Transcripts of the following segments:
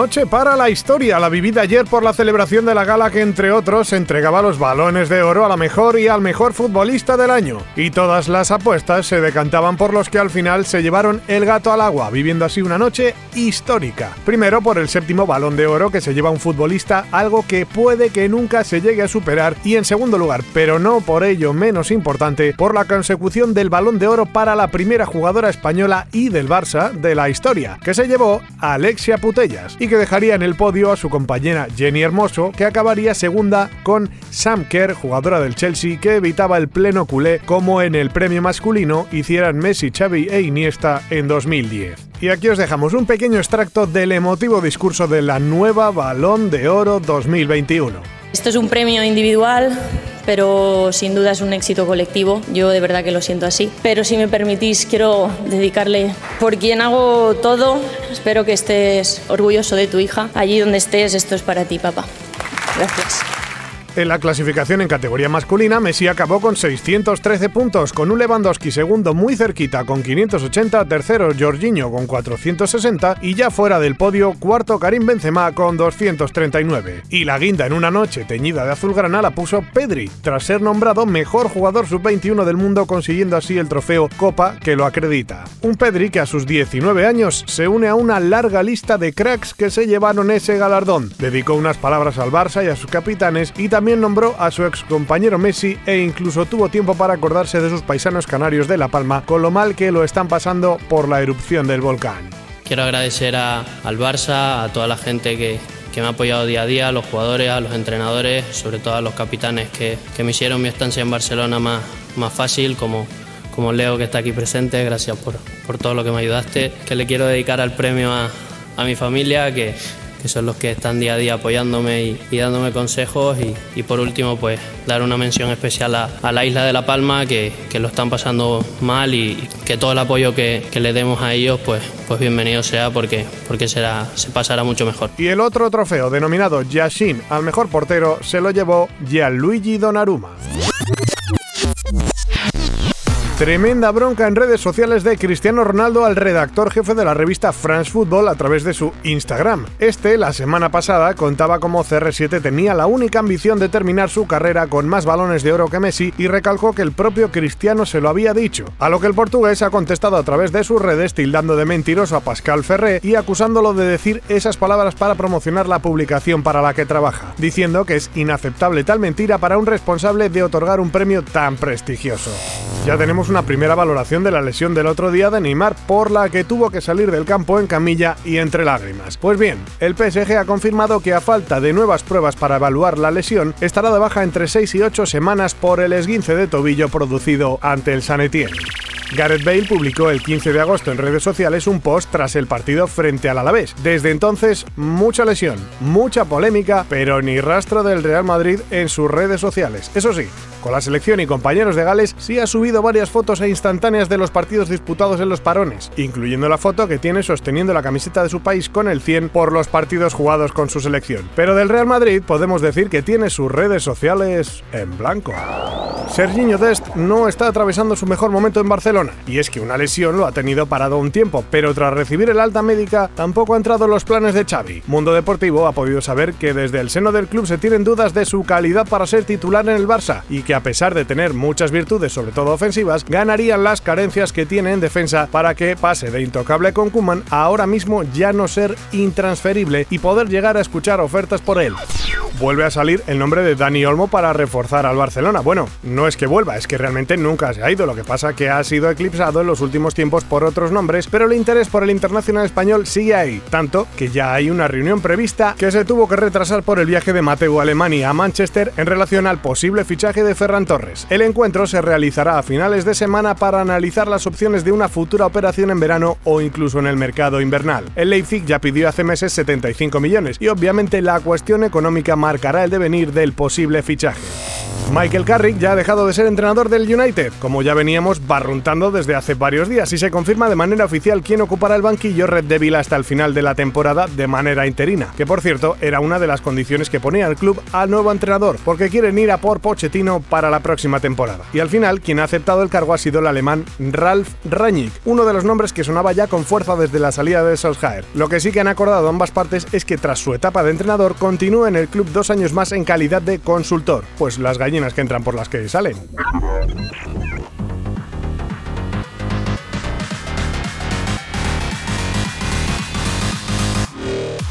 Noche para la historia, la vivida ayer por la celebración de la gala que entre otros entregaba los balones de oro a la mejor y al mejor futbolista del año. Y todas las apuestas se decantaban por los que al final se llevaron el gato al agua, viviendo así una noche histórica. Primero por el séptimo balón de oro que se lleva un futbolista, algo que puede que nunca se llegue a superar. Y en segundo lugar, pero no por ello menos importante, por la consecución del balón de oro para la primera jugadora española y del Barça de la historia, que se llevó Alexia Putellas que dejaría en el podio a su compañera Jenny Hermoso, que acabaría segunda con Sam Kerr, jugadora del Chelsea, que evitaba el pleno culé como en el premio masculino hicieran Messi, Xavi e Iniesta en 2010. Y aquí os dejamos un pequeño extracto del emotivo discurso de la nueva Balón de Oro 2021. Esto es un premio individual, pero sin duda es un éxito colectivo. Yo de verdad que lo siento así. Pero si me permitís, quiero dedicarle por quien hago todo. Espero que estés orgulloso de tu hija. Allí donde estés, esto es para ti, papá. Gracias. En la clasificación en categoría masculina, Messi acabó con 613 puntos, con un Lewandowski segundo muy cerquita con 580, tercero Jorginho con 460 y ya fuera del podio, cuarto Karim Benzema con 239. Y la guinda en una noche teñida de azulgrana la puso Pedri, tras ser nombrado mejor jugador sub-21 del mundo consiguiendo así el trofeo Copa que lo acredita. Un Pedri que a sus 19 años se une a una larga lista de cracks que se llevaron ese galardón. Dedicó unas palabras al Barça y a sus capitanes y también también nombró a su ex compañero Messi e incluso tuvo tiempo para acordarse de sus paisanos canarios de La Palma, con lo mal que lo están pasando por la erupción del volcán. Quiero agradecer a, al Barça, a toda la gente que, que me ha apoyado día a día, a los jugadores, a los entrenadores, sobre todo a los capitanes que, que me hicieron mi estancia en Barcelona más, más fácil, como, como Leo que está aquí presente, gracias por, por todo lo que me ayudaste, que le quiero dedicar al premio a, a mi familia, que, que son los que están día a día apoyándome y, dándome consejos. Y, por último, pues dar una mención especial a, la isla de La Palma, que, lo están pasando mal y que todo el apoyo que, le demos a ellos, pues, pues bienvenido sea porque, porque será, se pasará mucho mejor. Y el otro trofeo, denominado Yashin al mejor portero, se lo llevó Gianluigi Donnarumma. Tremenda bronca en redes sociales de Cristiano Ronaldo al redactor jefe de la revista France Football a través de su Instagram. Este, la semana pasada, contaba cómo CR7 tenía la única ambición de terminar su carrera con más balones de oro que Messi y recalcó que el propio Cristiano se lo había dicho. A lo que el portugués ha contestado a través de sus redes tildando de mentiroso a Pascal Ferré y acusándolo de decir esas palabras para promocionar la publicación para la que trabaja, diciendo que es inaceptable tal mentira para un responsable de otorgar un premio tan prestigioso. Ya tenemos una primera valoración de la lesión del otro día de Neymar, por la que tuvo que salir del campo en camilla y entre lágrimas. Pues bien, el PSG ha confirmado que a falta de nuevas pruebas para evaluar la lesión, estará de baja entre 6 y 8 semanas por el esguince de tobillo producido ante el San Etienne. Gareth Bale publicó el 15 de agosto en redes sociales un post tras el partido frente al Alavés. Desde entonces, mucha lesión, mucha polémica, pero ni rastro del Real Madrid en sus redes sociales. Eso sí, con la selección y compañeros de Gales sí ha subido varias fotos e instantáneas de los partidos disputados en los parones, incluyendo la foto que tiene sosteniendo la camiseta de su país con el 100 por los partidos jugados con su selección. Pero del Real Madrid podemos decir que tiene sus redes sociales en blanco. Serginho Dest no está atravesando su mejor momento en Barcelona, y es que una lesión lo ha tenido parado un tiempo, pero tras recibir el alta médica tampoco ha entrado en los planes de Xavi. Mundo Deportivo ha podido saber que desde el seno del club se tienen dudas de su calidad para ser titular en el Barça y que que a pesar de tener muchas virtudes, sobre todo ofensivas, ganarían las carencias que tiene en defensa para que pase de intocable con Kuman a ahora mismo ya no ser intransferible y poder llegar a escuchar ofertas por él. Vuelve a salir el nombre de Dani Olmo para reforzar al Barcelona. Bueno, no es que vuelva, es que realmente nunca se ha ido. Lo que pasa que ha sido eclipsado en los últimos tiempos por otros nombres, pero el interés por el internacional español sigue ahí. Tanto que ya hay una reunión prevista que se tuvo que retrasar por el viaje de Mateo Alemania a Manchester en relación al posible fichaje de Ferran Torres. El encuentro se realizará a finales de semana para analizar las opciones de una futura operación en verano o incluso en el mercado invernal. El Leipzig ya pidió hace meses 75 millones y obviamente la cuestión económica marcará el devenir del posible fichaje. Michael Carrick ya ha dejado de ser entrenador del United, como ya veníamos barruntando desde hace varios días, y se confirma de manera oficial quién ocupará el banquillo Red Devil hasta el final de la temporada de manera interina, que por cierto era una de las condiciones que ponía el club al nuevo entrenador, porque quieren ir a por Pochettino para la próxima temporada. Y al final, quien ha aceptado el cargo ha sido el alemán Ralf Rangnick, uno de los nombres que sonaba ya con fuerza desde la salida de Solskjaer. Lo que sí que han acordado ambas partes es que tras su etapa de entrenador continúe en el club dos años más en calidad de consultor, pues las gallinas que entran por las que salen.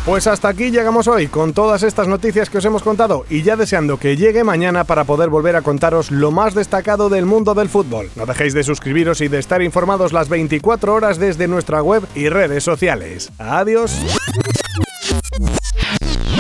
Pues hasta aquí llegamos hoy con todas estas noticias que os hemos contado y ya deseando que llegue mañana para poder volver a contaros lo más destacado del mundo del fútbol. No dejéis de suscribiros y de estar informados las 24 horas desde nuestra web y redes sociales. Adiós.